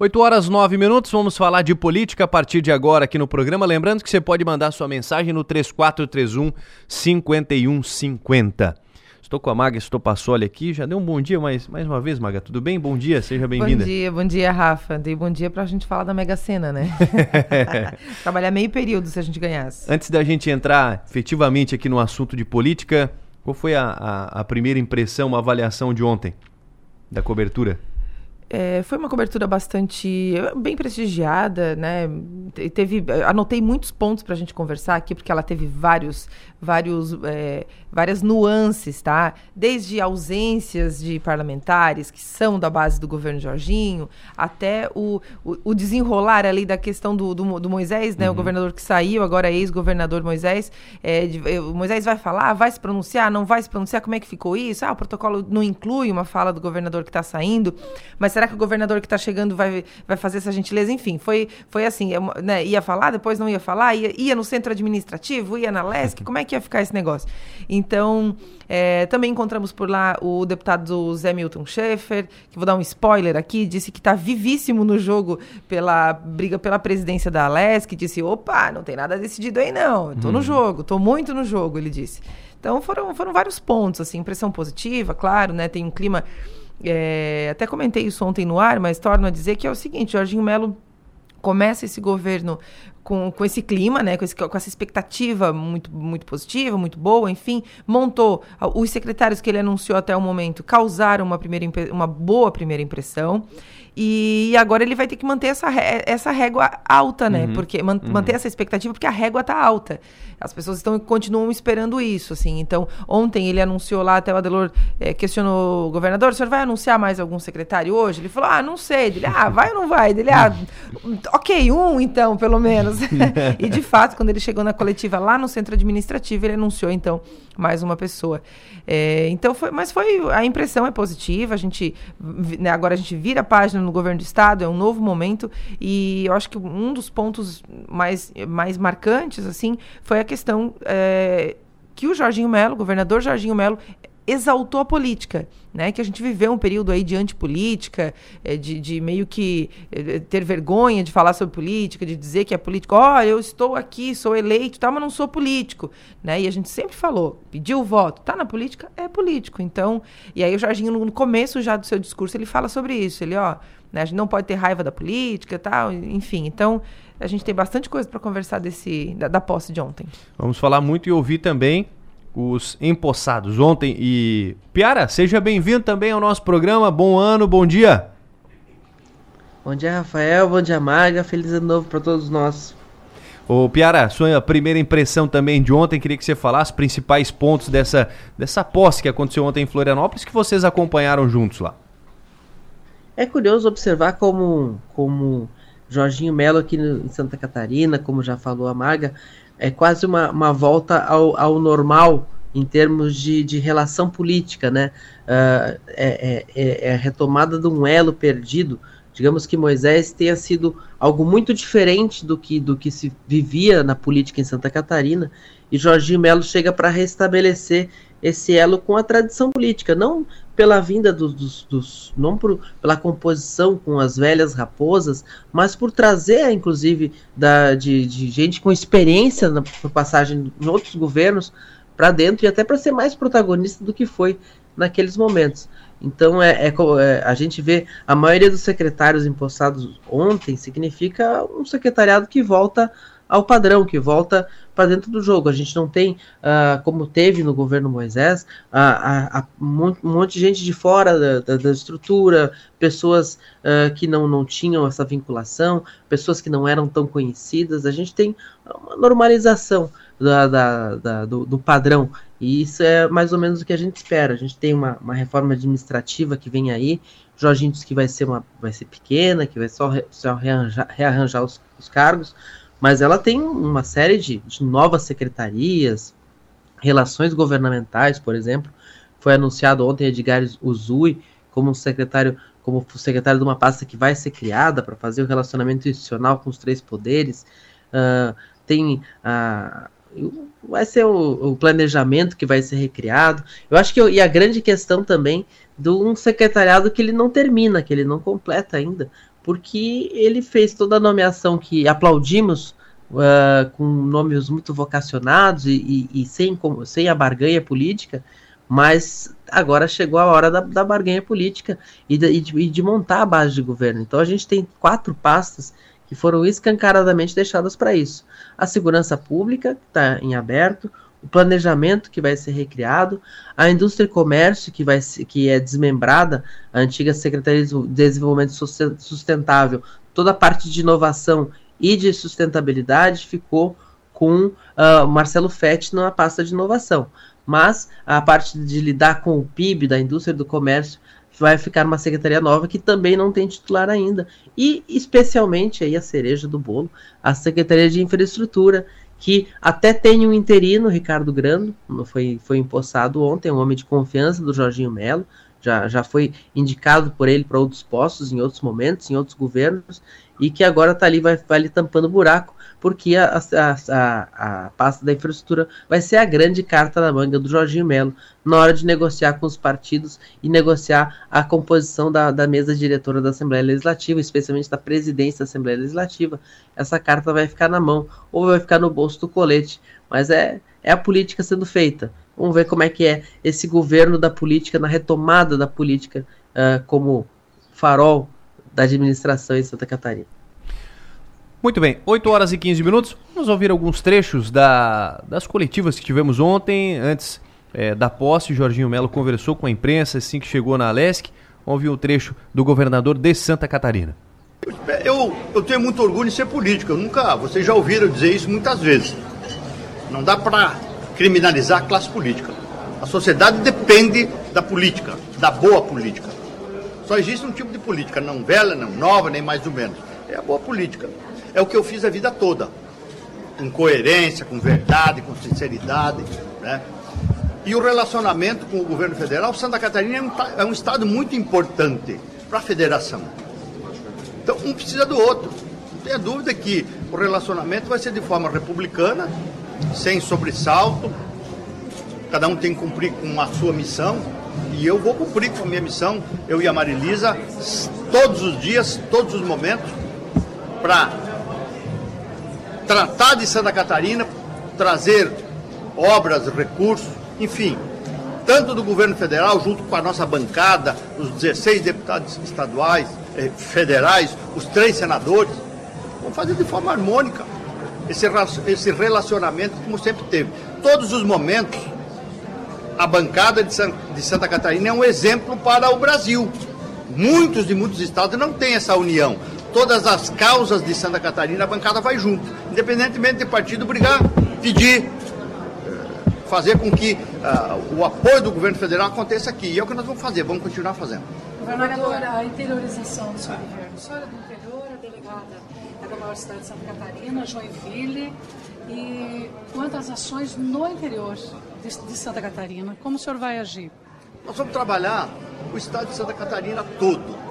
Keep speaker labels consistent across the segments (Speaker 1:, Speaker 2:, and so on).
Speaker 1: 8 horas 9 minutos, vamos falar de política a partir de agora aqui no programa. Lembrando que você pode mandar sua mensagem no 3431 5150. Estou com a Maga Estopassoli aqui, já deu um bom dia mais, mais uma vez, Maga, tudo bem? Bom dia, seja bem-vinda.
Speaker 2: Bom dia, bom dia, Rafa. Dei bom dia para a gente falar da Mega Sena, né? Trabalhar meio período se a gente ganhasse.
Speaker 1: Antes da gente entrar efetivamente aqui no assunto de política, qual foi a, a, a primeira impressão, a avaliação de ontem da cobertura?
Speaker 2: É, foi uma cobertura bastante bem prestigiada, né? Teve, anotei muitos pontos para a gente conversar aqui, porque ela teve vários, vários, é, várias nuances, tá? Desde ausências de parlamentares que são da base do governo Jorginho, até o, o, o desenrolar ali da questão do, do, do Moisés, né? Uhum. O governador que saiu, agora ex-governador Moisés. É, de, o Moisés vai falar, vai se pronunciar, não vai se pronunciar, como é que ficou isso? Ah, o protocolo não inclui uma fala do governador que está saindo, mas será que o governador que está chegando vai, vai fazer essa gentileza? Enfim, foi, foi assim, né, ia falar, depois não ia falar, ia, ia no centro administrativo, ia na LESC, como é que ia ficar esse negócio? Então, é, também encontramos por lá o deputado Zé Milton Schaefer, que vou dar um spoiler aqui, disse que está vivíssimo no jogo pela briga pela presidência da LESC, disse, opa, não tem nada decidido aí não, estou hum. no jogo, estou muito no jogo, ele disse. Então foram, foram vários pontos, assim, impressão positiva, claro, né? Tem um clima é, até comentei isso ontem no ar, mas torno a dizer que é o seguinte: Jorginho Melo começa esse governo com, com esse clima, né, com, esse, com, essa expectativa muito, muito positiva, muito boa, enfim, montou os secretários que ele anunciou até o momento causaram uma, primeira, uma boa primeira impressão. E agora ele vai ter que manter essa, essa régua alta, né? Uhum, porque man, uhum. manter essa expectativa, porque a régua tá alta. As pessoas estão continuam esperando isso, assim. Então, ontem ele anunciou lá, até o Adelor é, questionou o governador, o senhor vai anunciar mais algum secretário hoje? Ele falou, ah, não sei. Ele, ah, vai ou não vai? Ele, ah, ok, um então, pelo menos. e de fato, quando ele chegou na coletiva lá no centro administrativo, ele anunciou, então, mais uma pessoa. É, então, foi, mas foi, a impressão é positiva, a gente, né, agora a gente vira a página no governo do estado, é um novo momento, e eu acho que um dos pontos mais, mais marcantes, assim, foi a questão é, que o Jorginho Melo, governador Jorginho Melo, exaltou a política, né? Que a gente viveu um período aí de antipolítica, é, de, de meio que é, ter vergonha de falar sobre política, de dizer que é político, olha, eu estou aqui, sou eleito, tá, mas não sou político, né? E a gente sempre falou, pediu o voto, tá na política, é político. Então, e aí o Jorginho no começo já do seu discurso ele fala sobre isso, ele, ó, né, a gente não pode ter raiva da política, tal, enfim. Então, a gente tem bastante coisa para conversar desse da, da posse de ontem.
Speaker 1: Vamos falar muito e ouvir também os empossados ontem. E Piara, seja bem-vindo também ao nosso programa. Bom ano, bom dia.
Speaker 3: Bom dia, Rafael. Bom dia, Maga. Feliz ano novo para todos nós.
Speaker 1: Ô, Piara, sua primeira impressão também de ontem, queria que você falasse os principais pontos dessa, dessa posse que aconteceu ontem em Florianópolis, que vocês acompanharam juntos lá.
Speaker 3: É curioso observar como, como Jorginho Melo aqui no, em Santa Catarina, como já falou a Maga, é quase uma, uma volta ao, ao normal em termos de, de relação política, né? Uh, é, é, é, a retomada de um elo perdido. Digamos que Moisés tenha sido algo muito diferente do que, do que se vivia na política em Santa Catarina, e Jorginho Melo chega para restabelecer esse elo com a tradição política, não pela vinda dos, dos, dos não por, pela composição com as velhas raposas, mas por trazer, inclusive, da, de, de gente com experiência na passagem em outros governos para dentro e até para ser mais protagonista do que foi naqueles momentos. Então é, é, é, a gente vê a maioria dos secretários impostados ontem significa um secretariado que volta ao padrão, que volta para dentro do jogo. A gente não tem, uh, como teve no governo Moisés, uh, uh, um monte de gente de fora da, da, da estrutura, pessoas que não, não tinham essa vinculação, pessoas que não eram tão conhecidas. A gente tem uma normalização da, da, da do, do, padrão. E isso é mais ou menos o que a gente espera. A gente tem uma, uma reforma administrativa que vem aí. Jorginho disse que vai ser, uma, vai ser pequena, que vai só, re, só rearranjar, rearranjar os, os cargos mas ela tem uma série de, de novas secretarias, relações governamentais, por exemplo. Foi anunciado ontem Edgar Uzui como secretário como secretário de uma pasta que vai ser criada para fazer o relacionamento institucional com os três poderes. Uh, tem uh, vai ser o, o, planejamento que vai ser recriado. Eu acho que e a grande questão também de um secretariado que ele não termina, que ele não completa ainda, porque ele fez toda a nomeação que aplaudimos, uh, com nomes muito vocacionados e, e, e, sem, sem a barganha política, mas agora chegou a hora da, da barganha política e de, e de montar a base de governo. Então a gente tem quatro pastas que foram escancaradamente deixadas para isso. A segurança pública, que está em aberto, o planejamento que vai ser recriado, a indústria e comércio que, vai que é desmembrada, a antiga Secretaria de Desenvolvimento Sustentável, toda a parte de inovação e de sustentabilidade ficou com uh, Marcelo Fetti na pasta de inovação. Mas a parte de lidar com o PIB da indústria e do comércio vai ficar uma secretaria nova que também não tem titular ainda. E especialmente aí a cereja do bolo, a Secretaria de Infraestrutura, que até tem um interino, Ricardo Grando, foi, foi empossado ontem, um homem de confiança do Jorginho Melo, já, já foi indicado por ele para outros postos em outros momentos, em outros governos, e que agora está ali, vai, vai ali tampando buraco, porque a, a, a, a pasta da infraestrutura vai ser a grande carta na manga do Jorginho Melo na hora de negociar com os partidos e negociar a composição da, da mesa diretora da Assembleia Legislativa, especialmente da presidência da Assembleia Legislativa. Essa carta vai ficar na mão ou vai ficar no bolso do colete, mas é, é a política sendo feita. Vamos ver como é que é esse governo da política, na retomada da política uh, como farol da administração em Santa Catarina.
Speaker 1: Muito bem, 8 horas e 15 minutos. Vamos ouvir alguns trechos da, das coletivas que tivemos ontem. Antes é, da posse, Jorginho Melo conversou com a imprensa assim que chegou na Alesc. Vamos ouvir um trecho do governador de Santa Catarina.
Speaker 4: Eu, eu tenho muito orgulho em ser político. Eu nunca, vocês já ouviram dizer isso muitas vezes. Não dá para criminalizar a classe política. A sociedade depende da política, da boa política. Só existe um tipo de política, não velha, não nova, nem mais ou menos. É a boa política é o que eu fiz a vida toda. Com coerência, com verdade, com sinceridade. Né? E o relacionamento com o governo federal, Santa Catarina é um, é um estado muito importante para a federação. Então, um precisa do outro. Não tenha dúvida que o relacionamento vai ser de forma republicana, sem sobressalto. Cada um tem que cumprir com a sua missão. E eu vou cumprir com a minha missão, eu e a Marilisa, todos os dias, todos os momentos, para tratar de Santa Catarina, trazer obras, recursos, enfim, tanto do governo federal, junto com a nossa bancada, os 16 deputados estaduais, eh, federais, os três senadores, vamos fazer de forma harmônica esse, esse relacionamento como sempre teve. Todos os momentos, a bancada de, San, de Santa Catarina é um exemplo para o Brasil. Muitos e muitos estados não têm essa união todas as causas de Santa Catarina, a bancada vai junto. Independentemente de partido brigar, pedir, eh, fazer com que uh, o apoio do governo federal aconteça aqui. E é o que nós vamos fazer, vamos continuar fazendo.
Speaker 5: Governadora, a interiorização do seu governo. A senhora é do interior, a delegada é da maior cidade de Santa Catarina, Joinville. E quantas ações no interior de, de Santa Catarina? Como o senhor vai agir?
Speaker 4: Nós vamos trabalhar o estado de Santa Catarina todo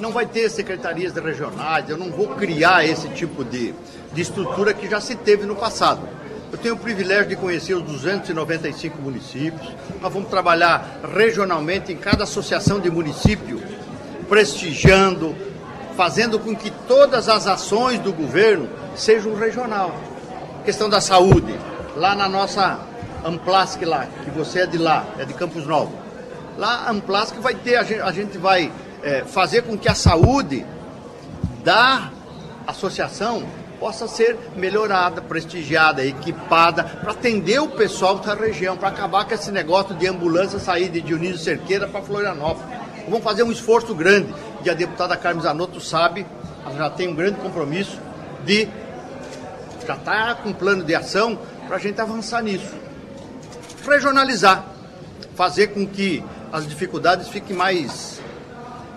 Speaker 4: não vai ter secretarias regionais, eu não vou criar esse tipo de, de estrutura que já se teve no passado. Eu tenho o privilégio de conhecer os 295 municípios. Nós vamos trabalhar regionalmente em cada associação de município, prestigiando, fazendo com que todas as ações do governo sejam regional. Questão da saúde, lá na nossa Amplasc lá, que você é de lá, é de Campos Novos. Lá a Amplasc vai ter, a gente, a gente vai é, fazer com que a saúde da associação possa ser melhorada, prestigiada, equipada, para atender o pessoal da região, para acabar com esse negócio de ambulância sair de Dionísio Cerqueira para Florianópolis. Vamos fazer um esforço grande, e a deputada Carmen Zanotto sabe, ela já tem um grande compromisso de já está com um plano de ação para a gente avançar nisso. Regionalizar, fazer com que as dificuldades fiquem mais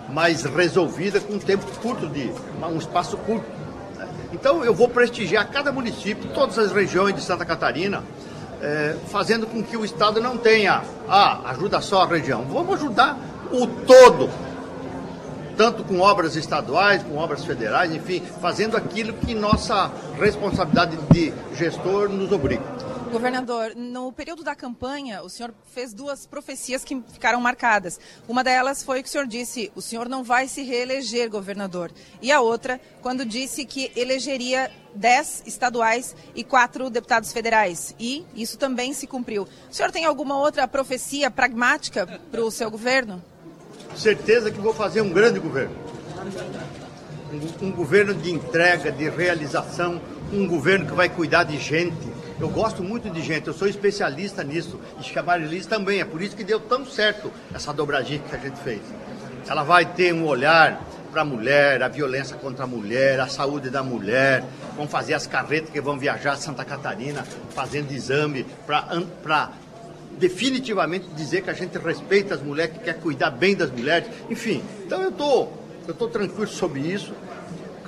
Speaker 4: mais resolvida com um tempo curto de um espaço curto. Então eu vou prestigiar cada município, todas as regiões de Santa Catarina, é, fazendo com que o Estado não tenha, ah, ajuda só a região. Vamos ajudar o todo, tanto com obras estaduais, com obras federais, enfim, fazendo aquilo que nossa responsabilidade de gestor nos obriga.
Speaker 6: Governador, no período da campanha, o senhor fez duas profecias que ficaram marcadas. Uma delas foi que o senhor disse: o senhor não vai se reeleger, governador. E a outra, quando disse que elegeria dez estaduais e quatro deputados federais. E isso também se cumpriu. O senhor tem alguma outra profecia pragmática para o seu governo?
Speaker 4: Certeza que vou fazer um grande governo. Um, um governo de entrega, de realização, um governo que vai cuidar de gente eu gosto muito de gente, eu sou especialista nisso. E Chamarilis também, é por isso que deu tão certo essa dobradinha que a gente fez. Ela vai ter um olhar para a mulher, a violência contra a mulher, a saúde da mulher. Vão fazer as carretas que vão viajar a Santa Catarina fazendo exame para definitivamente dizer que a gente respeita as mulheres, que quer cuidar bem das mulheres. Enfim, então eu tô, eu tô tranquilo sobre isso.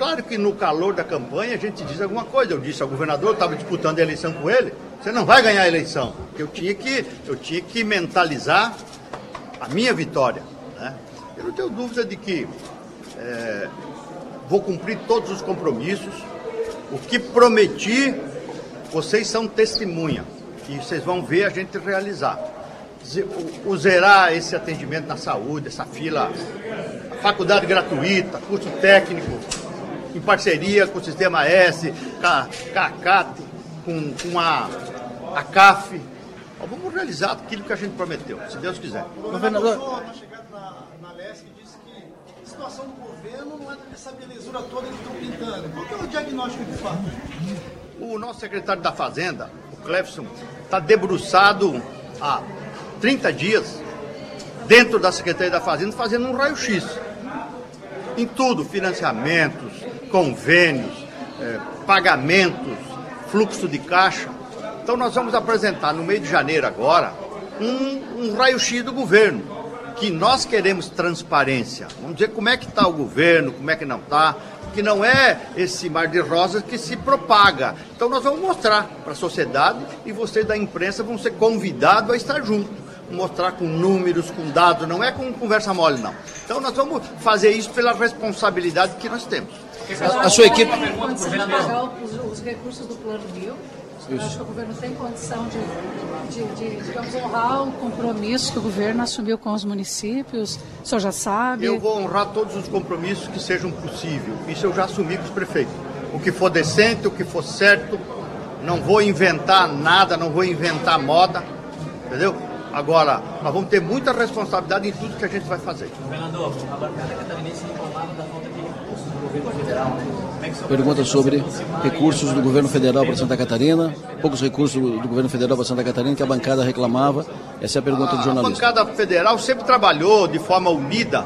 Speaker 4: Claro que no calor da campanha a gente diz alguma coisa. Eu disse ao governador, eu estava disputando a eleição com ele, você não vai ganhar a eleição. Eu tinha que, eu tinha que mentalizar a minha vitória. Né? Eu não tenho dúvida de que é, vou cumprir todos os compromissos. O que prometi, vocês são testemunha. E vocês vão ver a gente realizar. O zerar esse atendimento na saúde, essa fila, faculdade gratuita, curso técnico, em parceria com o Sistema S, com a, CAT, com, com a, a CAF. vamos realizar aquilo que a gente prometeu, se Deus quiser.
Speaker 7: Governador, na chegada na, na LESC, disse que a situação do governo não é essa belezura toda que estão pintando. Qual é o diagnóstico de fato?
Speaker 4: O nosso secretário da Fazenda, o Clefson, está debruçado há 30 dias dentro da Secretaria da Fazenda fazendo um raio-x em tudo, financiamentos, convênios, é, pagamentos, fluxo de caixa. Então nós vamos apresentar no meio de janeiro agora um, um raio-x do governo, que nós queremos transparência. Vamos dizer como é que está o governo, como é que não está, que não é esse mar de rosas que se propaga. Então nós vamos mostrar para a sociedade e vocês da imprensa vão ser convidados a estar junto mostrar com números, com dados, não é com conversa mole, não. Então nós vamos fazer isso pela responsabilidade que nós temos.
Speaker 5: A, a sua equipe. Os, os recursos do Plano Rio. Eu acho que o governo tem condição de, de, de, digamos, honrar o compromisso que o governo assumiu com os municípios. O senhor já sabe?
Speaker 4: Eu vou honrar todos os compromissos que sejam possíveis. Isso eu já assumi com os prefeitos. O que for decente, o que for certo, não vou inventar nada, não vou inventar moda, entendeu? Agora, nós vamos ter muita responsabilidade em tudo que a gente vai fazer. Governador, a bancada catarinense reclamava da falta de Pergunta sobre recursos do governo federal para Santa Catarina, poucos recursos do governo federal para Santa Catarina que a bancada reclamava. Essa é a pergunta do jornalista. A bancada federal sempre trabalhou de forma unida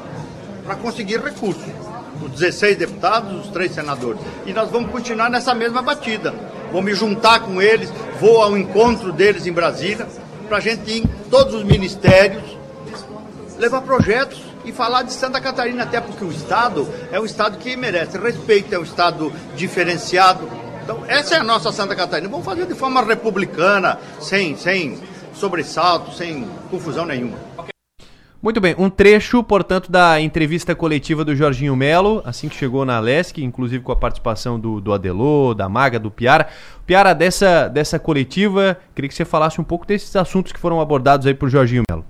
Speaker 4: para conseguir recursos. Os 16 deputados, os três senadores. E nós vamos continuar nessa mesma batida. Vou me juntar com eles, vou ao encontro deles em Brasília para a gente ir em todos os ministérios, levar projetos e falar de Santa Catarina, até porque o Estado é um Estado que merece respeito, é um Estado diferenciado. Então, essa é a nossa Santa Catarina. Vamos fazer de forma republicana, sem, sem sobressalto, sem confusão nenhuma.
Speaker 1: Muito bem, um trecho, portanto, da entrevista coletiva do Jorginho Melo, assim que chegou na Lesc, inclusive com a participação do, do Adelô, da Maga, do Piara. Piara, dessa, dessa coletiva, queria que você falasse um pouco desses assuntos que foram abordados aí por Jorginho Melo.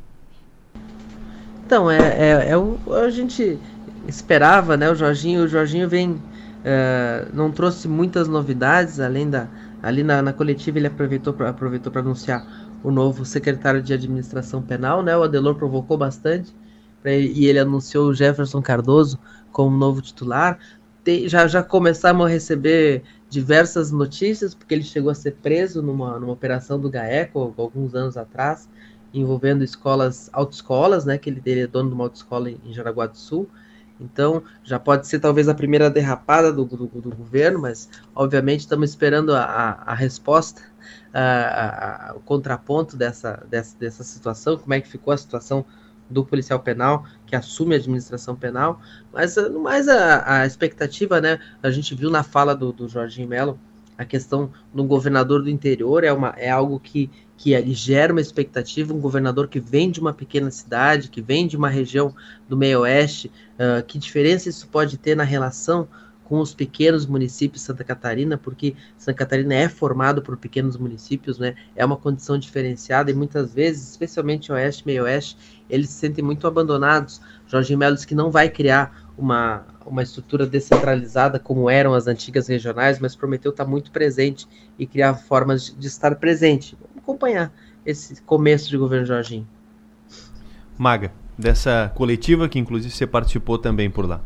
Speaker 3: Então, é, é, é o, a gente esperava, né? O Jorginho, o Jorginho vem. É, não trouxe muitas novidades, além da. Ali na, na coletiva ele aproveitou para aproveitou anunciar o novo secretário de administração penal, né? O Adelor provocou bastante e ele anunciou o Jefferson Cardoso como novo titular. Tem, já, já começamos a receber diversas notícias, porque ele chegou a ser preso numa, numa operação do GAECO alguns anos atrás, envolvendo escolas, autoescolas, né? Que ele, ele é dono de uma autoescola em, em Jaraguá do Sul. Então, já pode ser talvez a primeira derrapada do, do, do governo, mas obviamente estamos esperando a, a, a resposta a, o contraponto dessa, dessa, dessa situação, como é que ficou a situação do policial penal que assume a administração penal, mas no mais a, a expectativa, né? A gente viu na fala do, do Jorginho Melo a questão do governador do interior é, uma, é algo que, que gera uma expectativa, um governador que vem de uma pequena cidade, que vem de uma região do meio oeste, uh, que diferença isso pode ter na relação com os pequenos municípios de Santa Catarina, porque Santa Catarina é formado por pequenos municípios, né? É uma condição diferenciada e muitas vezes, especialmente oeste, meio oeste, eles se sentem muito abandonados. Jorge Melo disse que não vai criar uma, uma estrutura descentralizada como eram as antigas regionais, mas prometeu estar muito presente e criar formas de, de estar presente. Vamos acompanhar esse começo de governo Jorginho.
Speaker 1: Maga, dessa coletiva que inclusive você participou também por lá.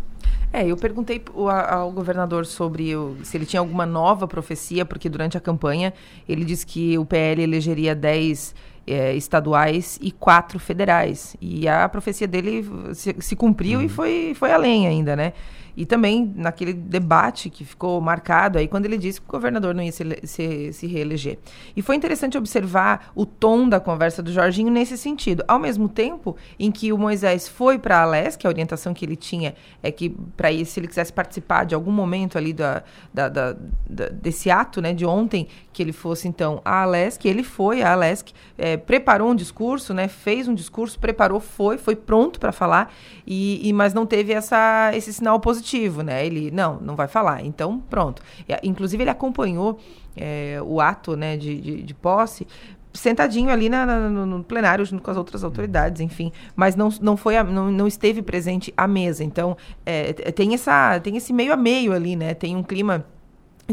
Speaker 2: É, eu perguntei ao governador sobre se ele tinha alguma nova profecia, porque durante a campanha ele disse que o PL elegeria 10 é, estaduais e quatro federais. E a profecia dele se, se cumpriu uhum. e foi, foi além ainda, né? E também naquele debate que ficou marcado aí quando ele disse que o governador não ia se, se, se reeleger. E foi interessante observar o tom da conversa do Jorginho nesse sentido. Ao mesmo tempo em que o Moisés foi para a Alesc, a orientação que ele tinha é que para se ele quisesse participar de algum momento ali da, da, da, da, desse ato né, de ontem, que ele fosse então a Alesc, ele foi a Alesc, é, preparou um discurso, né, fez um discurso, preparou, foi, foi pronto para falar, e, e, mas não teve essa, esse sinal positivo positivo, né? Ele, não, não vai falar. Então, pronto. Inclusive, ele acompanhou é, o ato né, de, de, de posse sentadinho ali na, na, no plenário junto com as outras autoridades, enfim, mas não, não foi a, não, não esteve presente à mesa. Então é, tem essa tem esse meio a meio ali, né? Tem um clima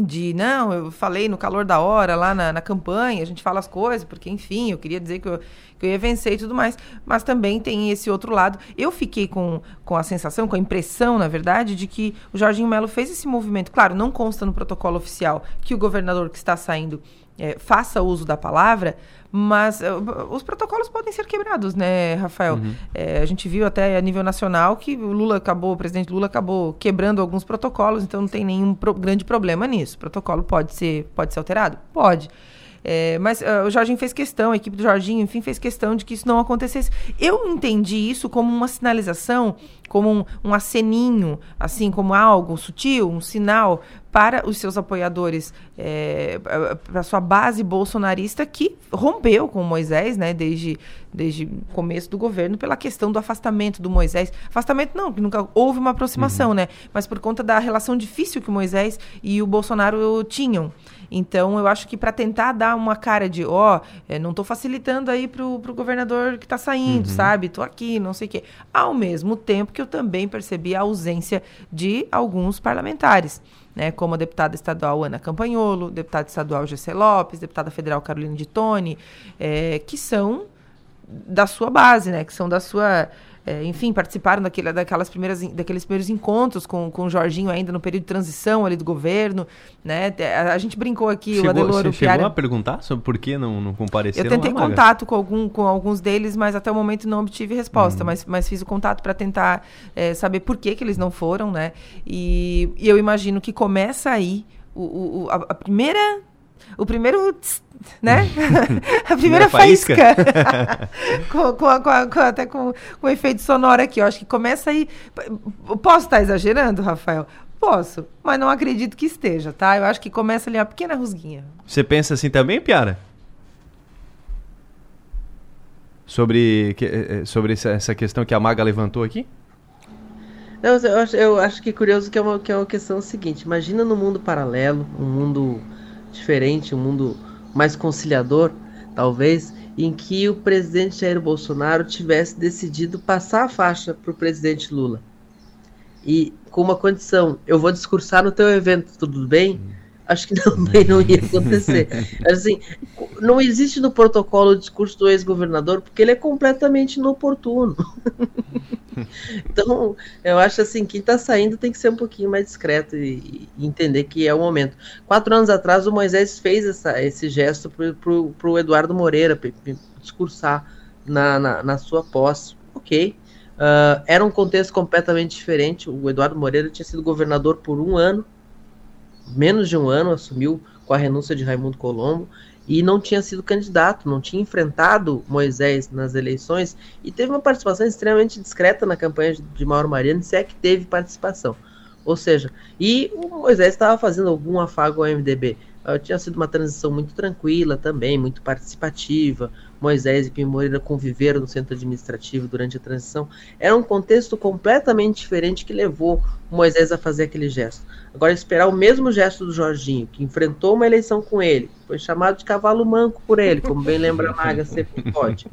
Speaker 2: de não, eu falei no calor da hora lá na, na, campanha, a gente fala as coisas, porque enfim, eu queria dizer que eu, que eu ia vencer e tudo mais, mas também tem esse outro lado. Eu fiquei com, com a sensação, com a impressão, na verdade, de que o Jorginho Melo fez esse movimento. Claro, não consta no protocolo oficial que o governador que está saindo é, faça uso da palavra, mas uh, os protocolos podem ser quebrados, né, Rafael? Uhum. É, a gente viu até a nível nacional que o Lula acabou, o presidente Lula acabou quebrando alguns protocolos, então não tem nenhum pro grande problema nisso. O protocolo pode ser, pode ser alterado? Pode. É, mas uh, o Jorginho fez questão, a equipe do Jorginho, enfim, fez questão de que isso não acontecesse. Eu entendi isso como uma sinalização, como um, um aceninho, assim, como algo sutil, um sinal para os seus apoiadores, é, para a sua base bolsonarista que rompeu com o Moisés, né, desde, desde o começo do governo, pela questão do afastamento do Moisés. Afastamento não, que nunca houve uma aproximação, uhum. né, mas por conta da relação difícil que o Moisés e o Bolsonaro tinham. Então, eu acho que para tentar dar uma cara de, ó, oh, não estou facilitando aí pro, pro governador que está saindo, uhum. sabe? Estou aqui, não sei o quê. Ao mesmo tempo que eu também percebi a ausência de alguns parlamentares. Né, como a deputada estadual Ana Campanholo, deputado estadual Gessé Lopes, deputada federal Carolina de Tone, é, que são da sua base, né, que são da sua é, enfim, participaram daquele, daquelas primeiras, daqueles primeiros encontros com, com o Jorginho ainda no período de transição ali do governo, né? A, a gente brincou aqui, chegou, o Adeloro...
Speaker 1: Você chegou a perguntar sobre por que não, não compareceram
Speaker 2: Eu tentei lá, contato com, algum, com alguns deles, mas até o momento não obtive resposta, uhum. mas, mas fiz o contato para tentar é, saber por que, que eles não foram, né? E, e eu imagino que começa aí o, o, a, a primeira o primeiro, né? a primeira faísca. com, com, com, com, até com, com efeito sonoro aqui. Eu acho que começa aí. Posso estar exagerando, Rafael? Posso, mas não acredito que esteja, tá? Eu acho que começa ali uma pequena rusguinha.
Speaker 1: Você pensa assim também, Piara? Sobre, eh, eh, sobre essa questão que a Maga levantou aqui?
Speaker 3: Não, eu acho, eu acho que curioso que é, uma, que é uma questão seguinte. Imagina no mundo paralelo, um mundo diferente, um mundo mais conciliador, talvez, em que o presidente Jair Bolsonaro tivesse decidido passar a faixa para o presidente Lula. E com uma condição, eu vou discursar no teu evento, tudo bem? Acho que também não ia acontecer. Assim, não existe no protocolo o discurso do ex-governador porque ele é completamente inoportuno. então, eu acho assim, quem está saindo tem que ser um pouquinho mais discreto e, e, entender que é o momento. Quatro anos atrás, o Moisés fez essa, esse gesto para o Eduardo Moreira discursar na, na, na, sua posse. Ok. Uh, era um contexto completamente diferente. O Eduardo Moreira tinha sido governador por um ano, menos de um ano, assumiu com a renúncia de Raimundo Colombo e não tinha sido candidato, não tinha enfrentado Moisés nas eleições e teve uma participação extremamente discreta na campanha de Mauro Mariano, se é que teve participação. Ou seja, e o Moisés estava fazendo algum afago ao MDB. Uh, tinha sido uma transição muito tranquila também, muito participativa. Moisés e Pim Moreira conviveram no centro administrativo durante a transição, era um contexto completamente diferente que levou Moisés a fazer aquele gesto. Agora, esperar o mesmo gesto do Jorginho, que enfrentou uma eleição com ele, foi chamado de cavalo manco por ele, como bem lembra a Maga, sempre pode.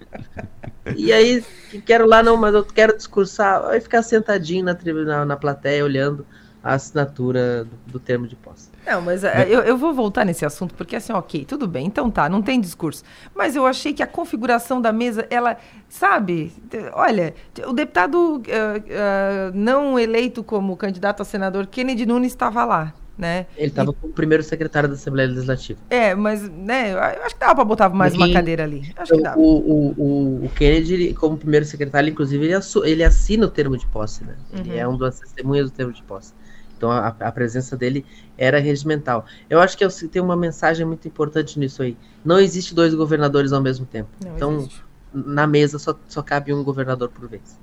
Speaker 3: E aí, quero lá, não, mas eu quero discursar, vai ficar sentadinho na, na, na plateia, olhando a assinatura do, do termo de posse.
Speaker 2: Não, mas é, eu, eu, vou voltar nesse assunto, porque assim, ok, tudo bem, então tá, não tem discurso. Mas eu achei que a configuração da mesa, ela, sabe, olha, o deputado uh, uh, não eleito como candidato a senador, Kennedy Nunes, estava lá. Né?
Speaker 3: Ele estava como primeiro secretário da Assembleia Legislativa.
Speaker 2: É, mas né, eu acho que dava para botar mais uma cadeira ali. Acho que dava.
Speaker 3: O, o, o, o Kennedy, como primeiro secretário, inclusive, ele, ele assina o termo de posse, né? Ele uhum. é um dos testemunhas do termo de posse. Então a, a, presença dele era regimental. Eu acho que eu, tem uma mensagem muito importante nisso aí. Não existe dois governadores ao mesmo tempo. Não então, existe. na mesa só, só cabe um governador por vez.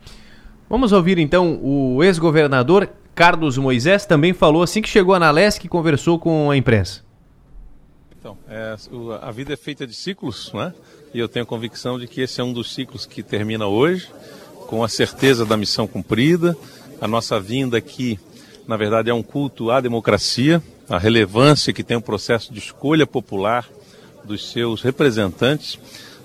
Speaker 1: Vamos ouvir então o ex-governador Carlos Moisés também falou assim que chegou na Leste e conversou com a imprensa.
Speaker 8: Então, é, a vida é feita de ciclos, né? E eu tenho a convicção de que esse é um dos ciclos que termina hoje, com a certeza da missão cumprida. A nossa vinda aqui na verdade, é um culto à democracia, à relevância que tem o processo de escolha popular dos seus representantes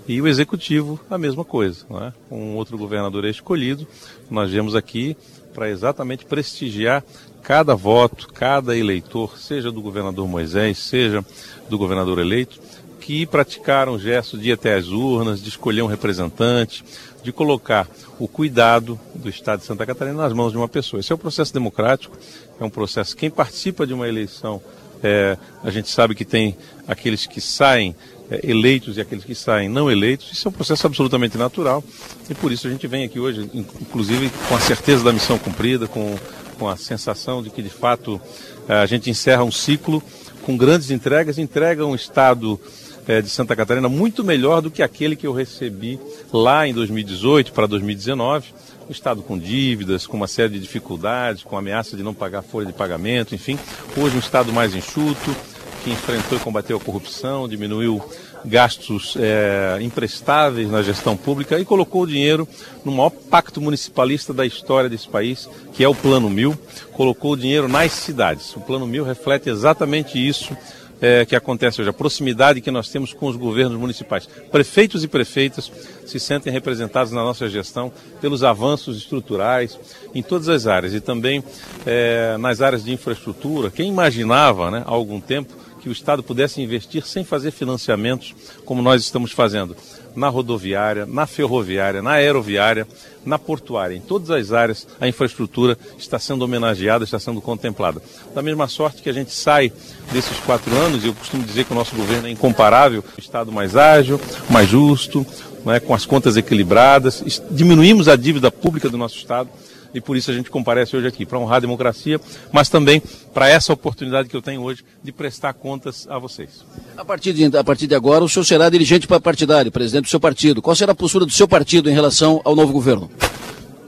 Speaker 8: e o executivo a mesma coisa. É? Um outro governador é escolhido, nós viemos aqui para exatamente prestigiar cada voto, cada eleitor, seja do governador Moisés, seja do governador eleito, que praticaram o gesto de ir até as urnas, de escolher um representante, de colocar o cuidado do Estado de Santa Catarina nas mãos de uma pessoa. Esse é um processo democrático, é um processo. Quem participa de uma eleição, é, a gente sabe que tem aqueles que saem é, eleitos e aqueles que saem não eleitos. Isso é um processo absolutamente natural e por isso a gente vem aqui hoje, inclusive com a certeza da missão cumprida, com, com a sensação de que de fato a gente encerra um ciclo com grandes entregas, entrega um Estado é, de Santa Catarina muito melhor do que aquele que eu recebi lá em 2018 para 2019. O Estado com dívidas, com uma série de dificuldades, com ameaça de não pagar folha de pagamento, enfim. Hoje um Estado mais enxuto, que enfrentou e combateu a corrupção, diminuiu gastos é, imprestáveis na gestão pública e colocou o dinheiro no maior pacto municipalista da história desse país, que é o Plano Mil, colocou o dinheiro nas cidades. O Plano Mil reflete exatamente isso é, que acontece hoje, a proximidade que nós temos com os governos municipais. Prefeitos e prefeitas se sentem representados na nossa gestão pelos avanços estruturais em todas as áreas e também é, nas áreas de infraestrutura. Quem imaginava, né, há algum tempo, que o Estado pudesse investir sem fazer financiamentos como nós estamos fazendo? Na rodoviária, na ferroviária, na aeroviária, na portuária. Em todas as áreas, a infraestrutura está sendo homenageada, está sendo contemplada. Da mesma sorte que a gente sai desses quatro anos, eu costumo dizer que o nosso governo é incomparável, um Estado mais ágil, mais justo, é, com as contas equilibradas, diminuímos a dívida pública do nosso Estado e por isso a gente comparece hoje aqui, para honrar a democracia, mas também para essa oportunidade que eu tenho hoje de prestar contas a vocês.
Speaker 9: A partir de, a partir de agora, o senhor será dirigente partidário, presidente do seu partido. Qual será a postura do seu partido em relação ao novo governo?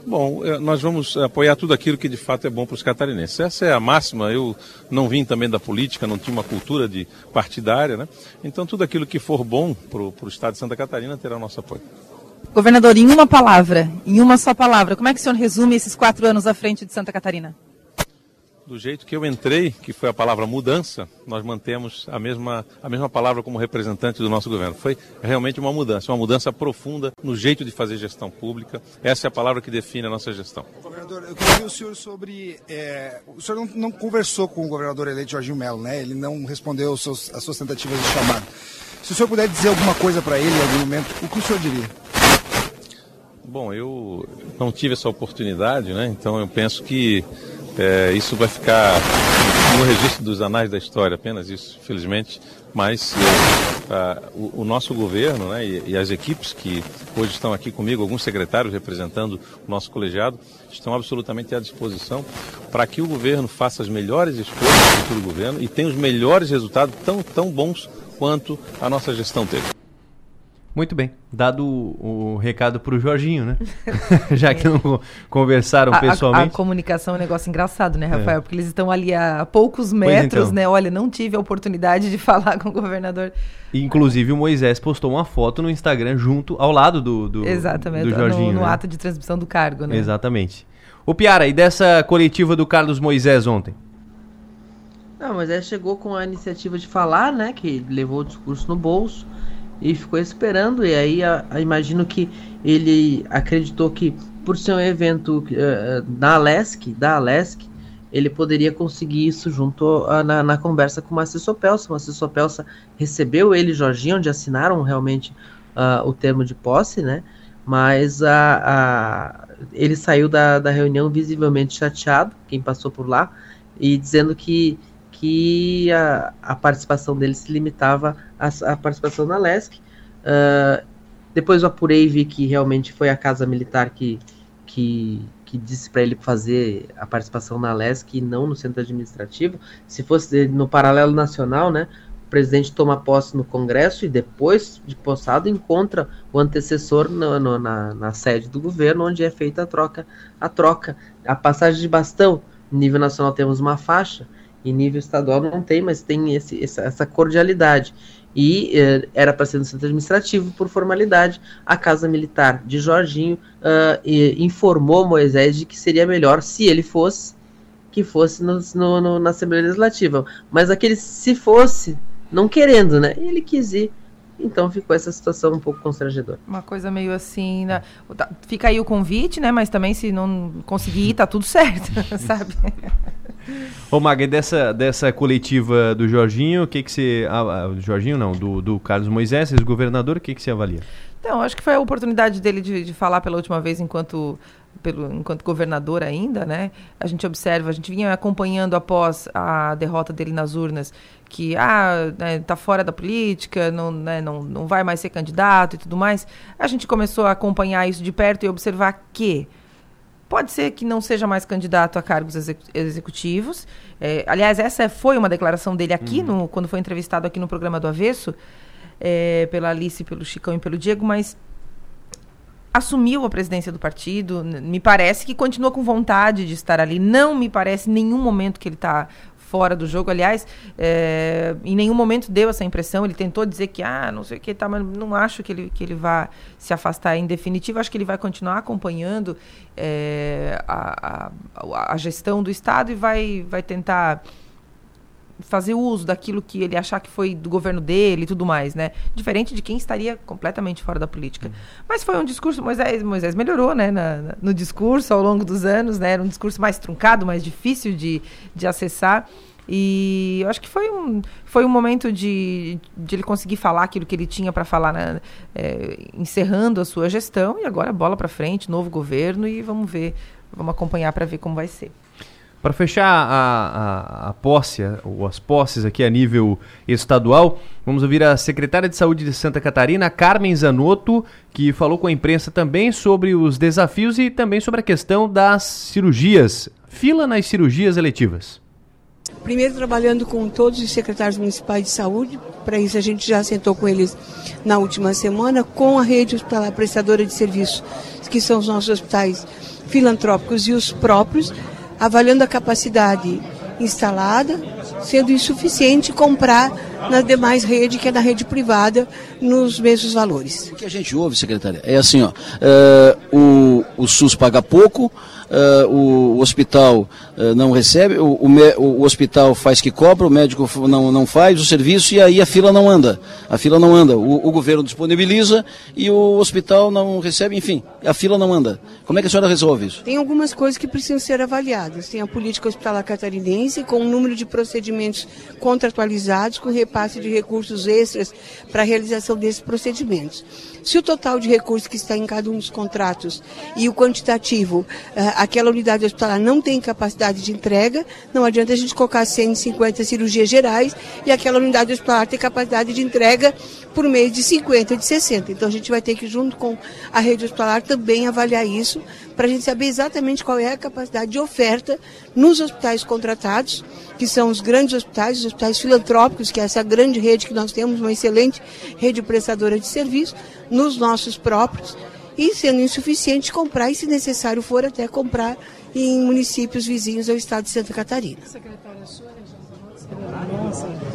Speaker 8: Bom, eh, nós vamos apoiar tudo aquilo que de fato é bom para os catarinenses. Essa é a máxima. Eu não vim também da política, não tinha uma cultura de partidária, né? Então tudo aquilo que for bom para o Estado de Santa Catarina terá o nosso apoio.
Speaker 6: Governador, em uma palavra, em uma só palavra, como é que o senhor resume esses quatro anos à frente de Santa Catarina?
Speaker 8: Do jeito que eu entrei, que foi a palavra mudança, nós mantemos a mesma, a mesma palavra como representante do nosso governo. Foi realmente uma mudança, uma mudança profunda no jeito de fazer gestão pública. Essa é a palavra que define a nossa gestão.
Speaker 7: Governador, eu queria o senhor sobre. É, o senhor não, não, conversou com o governador eleito Jorginho Melo, né? Ele não respondeu as suas, as suas tentativas de chamar. Se o senhor puder dizer alguma coisa para ele em algum momento, o que o senhor diria?
Speaker 8: Bom, eu não tive essa oportunidade, né? Então eu penso que é, isso vai ficar no registro dos anais da história, apenas isso, felizmente. Mas é, o, o, nosso governo né, e, e, as equipes que hoje estão aqui comigo, alguns secretários representando o nosso colegiado, estão absolutamente à disposição para que o governo faça as melhores escolhas do futuro governo e tenha os melhores resultados tão, tão bons quanto a nossa gestão teve.
Speaker 1: Muito bem. Dado o, o recado para o Jorginho, né? Já que não conversaram
Speaker 2: a,
Speaker 1: pessoalmente.
Speaker 2: A, a, comunicação é um negócio engraçado, né, Rafael? É. Porque eles estão ali a poucos metros, então. né? Olha, não tive a oportunidade de falar com o governador.
Speaker 1: Inclusive, o Moisés postou uma foto no Instagram junto ao lado do, do,
Speaker 2: Exatamente,
Speaker 1: do Jorginho.
Speaker 2: No, no
Speaker 1: né?
Speaker 2: ato de transmissão do cargo, né?
Speaker 1: Exatamente. Ô, Piara, e dessa coletiva do Carlos Moisés ontem?
Speaker 3: Não, mas aí chegou com a iniciativa de falar, né? Que levou o discurso no bolso e ficou esperando. E aí a, a, imagino que ele acreditou que por ser um evento uh, da Alesc, da Alesc, ele poderia conseguir isso junto a, na, na, conversa com o Márcio Sopelsa. O Márcio Sopelsa recebeu ele Jorginho, onde assinaram realmente uh, o termo de posse, né? Mas a, ele saiu da, da reunião visivelmente chateado, quem passou por lá, e dizendo que que a, a participação dele se limitava à, à participação na LESC. Uh, depois eu apurei e vi que realmente foi a Casa Militar que, que, que disse para ele fazer a participação na LESC e não no centro administrativo. Se fosse no paralelo nacional, né, o presidente toma posse no Congresso e depois de possado encontra o antecessor no, no, na, na sede do governo, onde é feita a troca. A troca, a passagem de bastão. Nível nacional temos uma faixa, em nível estadual não tem, mas tem esse, essa, essa cordialidade. E eh, era para ser no centro administrativo, por formalidade, a Casa Militar de Jorginho uh, informou Moisés de que seria melhor, se ele fosse, que fosse no, no, no, na Assembleia Legislativa. Mas aquele se fosse, não querendo, né? Ele quis ir. Então ficou essa situação um pouco constrangedora.
Speaker 2: Uma coisa meio assim, né? Tá, fica aí o convite, né? Mas também se não conseguir ir, tá tudo certo, sabe?
Speaker 1: Ô Maga, dessa, dessa coletiva do Jorginho, o que que você... Ah, ah, Jorginho não, do, do Carlos Moisés, ex-governador, o que que você avalia?
Speaker 2: Então, acho que foi a oportunidade dele de, de falar pela última vez enquanto pelo, enquanto governador ainda, né? A gente observa, a gente vinha acompanhando após a derrota dele nas urnas, que ah, né, tá fora da política, não, né, não, não vai mais ser candidato e tudo mais. A gente começou a acompanhar isso de perto e observar que Pode ser que não seja mais candidato a cargos executivos. É, aliás, essa foi uma declaração dele aqui, uhum. no, quando foi entrevistado aqui no programa do Avesso, é, pela Alice, pelo Chicão e pelo Diego, mas assumiu a presidência do partido. Me parece que continua com vontade de estar ali. Não me parece nenhum momento que ele está fora do jogo. Aliás, é, em nenhum momento deu essa impressão. Ele tentou dizer que, ah, não sei o que, tá, mas não acho que ele, que ele vá se afastar em definitivo. Acho que ele vai continuar acompanhando é, a, a, a, gestão do Estado e vai, vai tentar fazer uso daquilo que ele achar que foi do governo dele e tudo mais, né? Diferente de quem estaria completamente fora da política. Uhum. Mas foi um discurso, Moisés, Moisés melhorou, né, na, no discurso ao longo dos anos, né? Era um discurso mais truncado, mais difícil de, de acessar. E eu acho que foi um, foi um momento de, de ele conseguir falar aquilo que ele tinha para falar, é, encerrando a sua gestão. E agora bola para frente, novo governo e vamos ver, vamos acompanhar para ver como vai ser.
Speaker 1: Para fechar a, a, a posse, ou as posses aqui a nível estadual, vamos ouvir a secretária de Saúde de Santa Catarina, Carmen Zanotto, que falou com a imprensa também sobre os desafios e também sobre a questão das cirurgias, fila nas cirurgias eletivas.
Speaker 10: Primeiro trabalhando com todos os secretários municipais de saúde, para isso a gente já sentou com eles na última semana, com a rede hospitalar prestadora de serviço, que são os nossos hospitais filantrópicos e os próprios, avaliando a capacidade instalada, sendo insuficiente comprar na demais rede, que é na rede privada, nos mesmos valores.
Speaker 9: O que a gente ouve, secretária, é assim, ó, é, o, o SUS paga pouco, uh, o, o, hospital uh, não recebe, o, o, o, hospital faz que cobra, o médico não, não faz o serviço e aí a fila não anda. A fila não anda. O, governo disponibiliza e o hospital não recebe, enfim, a fila não anda. Como é que a senhora resolve isso?
Speaker 10: Tem algumas coisas que precisam ser avaliadas. Tem a política hospitalar catarinense, com o um número de procedimentos contratualizados, com repasse de recursos extras para a realização desses procedimentos. Se o total de recursos que está em cada um dos contratos e o quantitativo, uh, aquela unidade hospitalar não tem capacidade de entrega, não adianta a gente colocar 150 cirurgias gerais e aquela unidade hospitalar ter capacidade de entrega por mês de 50, de 60. Então a gente vai ter que, junto com a rede hospitalar, também avaliar isso, para a gente saber exatamente qual é a capacidade de oferta nos hospitais contratados, que são os grandes hospitais, os hospitais filantrópicos, que é essa grande rede que nós temos, uma excelente rede prestadora de serviço, nos nossos próprios, e sendo insuficiente, comprar, e se necessário for, até comprar em municípios vizinhos ao estado de Santa Catarina. Secretária, a sua
Speaker 5: região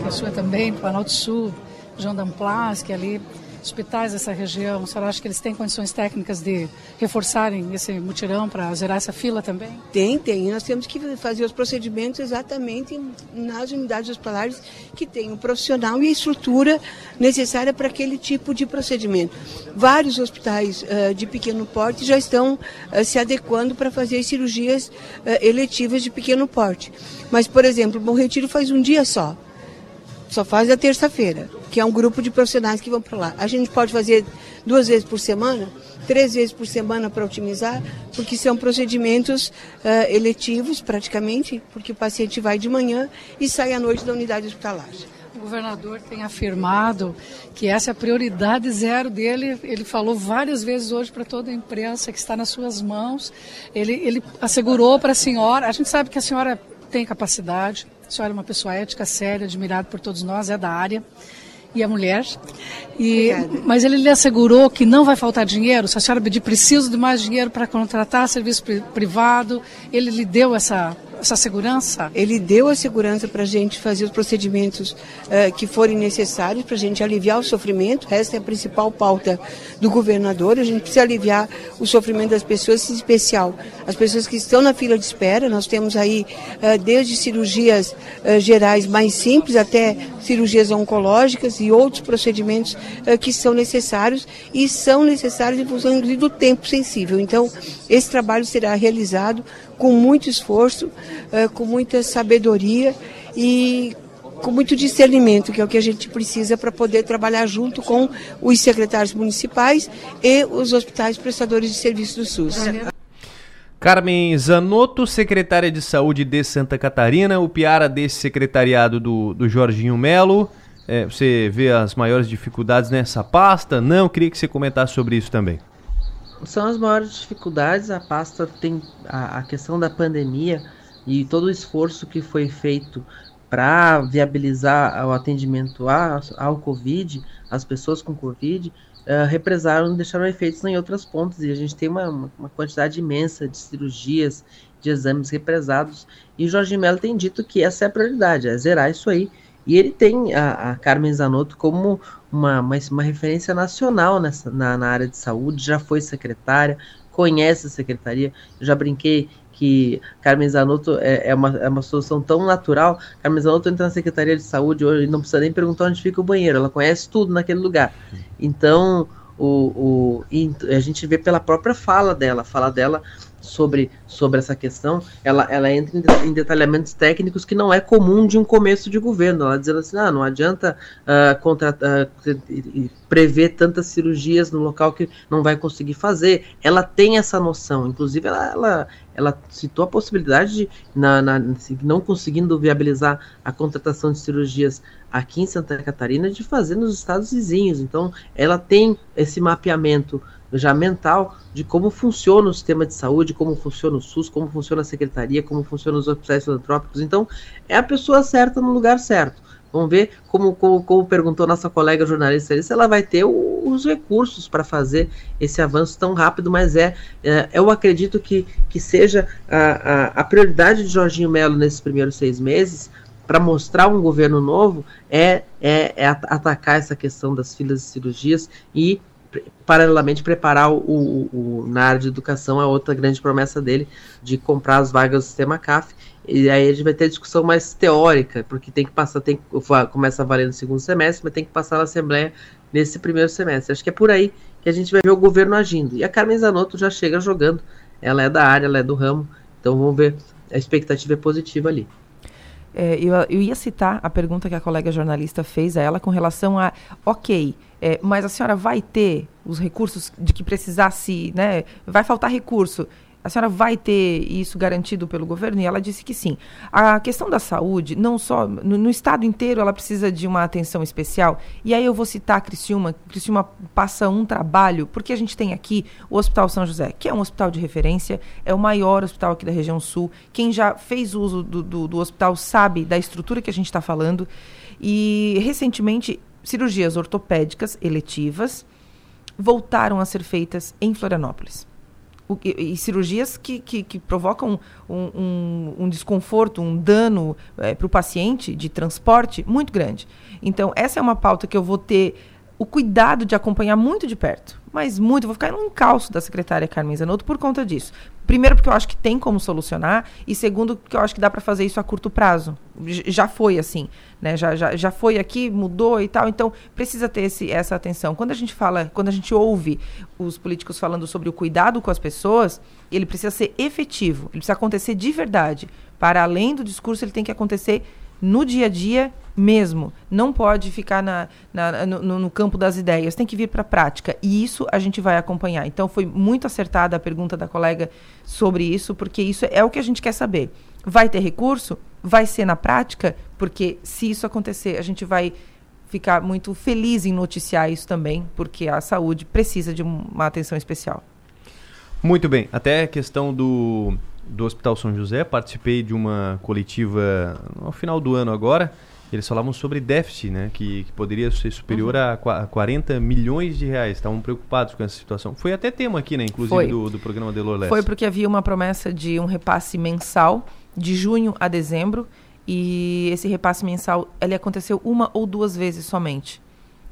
Speaker 5: a sua também, Planalto Sul, João Damplas, que é ali hospitais dessa região, a senhora acha que eles têm condições técnicas de reforçarem esse mutirão para zerar essa fila também?
Speaker 10: Tem, tem. Nós temos que fazer os procedimentos exatamente nas unidades hospitalares que têm o profissional e a estrutura necessária para aquele tipo de procedimento. Vários hospitais uh, de pequeno porte já estão uh, se adequando para fazer cirurgias uh, eletivas de pequeno porte. Mas, por exemplo, o Bom Retiro faz um dia só só faz a terça-feira, que é um grupo de profissionais que vão para lá. A gente pode fazer duas vezes por semana, três vezes por semana para otimizar, porque são procedimentos uh, eletivos praticamente, porque o paciente vai de manhã e sai à noite da unidade hospitalar.
Speaker 5: O governador tem afirmado que essa é a prioridade zero dele. Ele falou várias vezes hoje para toda a imprensa que está nas suas mãos. Ele, ele assegurou para a senhora, a gente sabe que a senhora tem capacidade, a senhora é uma pessoa ética, séria, admirada por todos nós, é da área e a mulher. E, mas ele lhe assegurou que não vai faltar dinheiro. Se a senhora pedir preciso de mais dinheiro para contratar serviço privado, ele lhe deu essa essa segurança?
Speaker 10: Ele deu a segurança para a gente fazer os procedimentos uh, que forem necessários para a gente aliviar o sofrimento. Essa é a principal pauta do governador. A gente precisa aliviar o sofrimento das pessoas, em especial as pessoas que estão na fila de espera. Nós temos aí uh, desde cirurgias uh, gerais mais simples até cirurgias oncológicas e outros procedimentos que são necessários e são necessários em função do tempo sensível. Então, esse trabalho será realizado com muito esforço, com muita sabedoria e com muito discernimento, que é o que a gente precisa para poder trabalhar junto com os secretários municipais e os hospitais prestadores de serviço do SUS.
Speaker 1: Carmen Zanotto, secretária de Saúde de Santa Catarina, o Piara desse secretariado do, do Jorginho Melo. É, você vê as maiores dificuldades nessa pasta? Não, queria que você comentasse sobre isso também
Speaker 3: são as maiores dificuldades. A pasta tem a, a questão da pandemia e todo o esforço que foi feito para viabilizar o atendimento ao Covid, as pessoas com Covid, uh, represaram, deixaram efeitos em outras pontas. E a gente tem uma, uma quantidade imensa de cirurgias, de exames represados. E Jorge Mello tem dito que essa é a prioridade, é zerar isso aí. E ele tem a, a Carmen Zanotto como uma, uma, uma referência nacional nessa, na, na área de saúde, já foi secretária, conhece a secretaria. Já brinquei que Carmen Zanotto é, é, uma, é uma solução tão natural. Carmen Zanotto entra na Secretaria de Saúde hoje e não precisa nem perguntar onde fica o banheiro, ela conhece tudo naquele lugar. Então, o, o, a gente vê pela própria fala dela, a fala dela sobre, sobre essa questão, ela, ela entra em, detalhamentos técnicos que não é comum de um começo de governo. Ela dizendo assim, ah, não adianta uh, contratar, uh, prever tantas cirurgias no local que não vai conseguir fazer. Ela tem essa noção. Inclusive, ela, ela, ela citou a possibilidade de, na, na, não conseguindo viabilizar a contratação de cirurgias aqui em Santa Catarina, de fazer nos estados vizinhos. Então, ela tem esse mapeamento já mental de como funciona o sistema de saúde, como funciona o SUS, como funciona a secretaria, como funcionam os hospitais filantrópicos. Então, é a pessoa certa no lugar certo. Vamos ver como, como, como perguntou nossa colega jornalista se ela vai ter o, os recursos para fazer esse avanço tão rápido, mas é, é, eu acredito que, que seja a, a, a prioridade de Jorginho Melo nesses primeiros seis meses para mostrar um governo novo é, é, é, atacar essa questão das filas de cirurgias e paralelamente preparar o, o, o, na área de educação a outra grande promessa dele de comprar as vagas do sistema CAF e aí a gente vai ter discussão mais teórica porque tem que passar tem começa a valer no segundo semestre mas tem que passar na assembleia nesse primeiro semestre. Acho que é por aí que a gente vai ver o governo agindo. E a Carmen Zanotto já chega jogando. Ela é da área ela é do ramo. Então vamos ver. A expectativa é positiva ali
Speaker 2: é, eu, eu, ia citar a pergunta que a colega jornalista fez a ela com relação a, ok, é, mas a senhora vai ter os recursos de que precisasse, né? Vai faltar recurso a senhora vai ter isso garantido pelo governo? E ela disse que sim. A questão da saúde, não só no, no, estado inteiro, ela precisa de uma atenção especial. E aí eu vou citar a Criciúma. Criciúma passa um trabalho, porque a gente tem aqui o Hospital São José, que é um hospital de referência, é o maior hospital aqui da região sul. Quem já fez uso do, do, do hospital sabe da estrutura que a gente está falando. E recentemente, cirurgias ortopédicas eletivas voltaram a ser feitas em Florianópolis e, e cirurgias que, que, que provocam um, um, um, desconforto, um dano é, para o paciente de transporte muito grande. Então, essa é uma pauta que eu vou ter o cuidado de acompanhar muito de perto, mas muito, vou ficar no encalço da secretária Carmen Zanotto por conta disso. Primeiro, porque eu acho que tem como solucionar, e segundo, porque eu acho que dá para fazer isso a curto prazo. Já foi assim, né? Já, já, já foi aqui, mudou e tal, então precisa ter esse, essa atenção. Quando a gente fala, quando a gente ouve os políticos falando sobre o cuidado com as pessoas, ele precisa ser efetivo, ele precisa acontecer de verdade. Para além do discurso, ele tem que acontecer no dia a dia mesmo. Não pode ficar na, na no, no, campo das ideias, tem que vir para a prática. E isso a gente vai acompanhar. Então, foi muito acertada a pergunta da colega sobre isso, porque isso é o que a gente quer saber. Vai ter recurso? Vai ser na prática? Porque se isso acontecer, a gente vai ficar muito feliz em noticiar isso também, porque a saúde precisa de uma atenção especial.
Speaker 1: Muito bem. Até a questão do do Hospital São José, participei de uma coletiva no final do ano agora. Eles falavam sobre déficit, né, que, que poderia ser superior uhum. a 40 milhões de reais. Estavam preocupados com essa situação. Foi até tema aqui, né, inclusive do, do programa Delor Leste.
Speaker 2: Foi porque havia uma promessa de um repasse mensal de junho a dezembro e esse repasse mensal ele aconteceu uma ou duas vezes somente.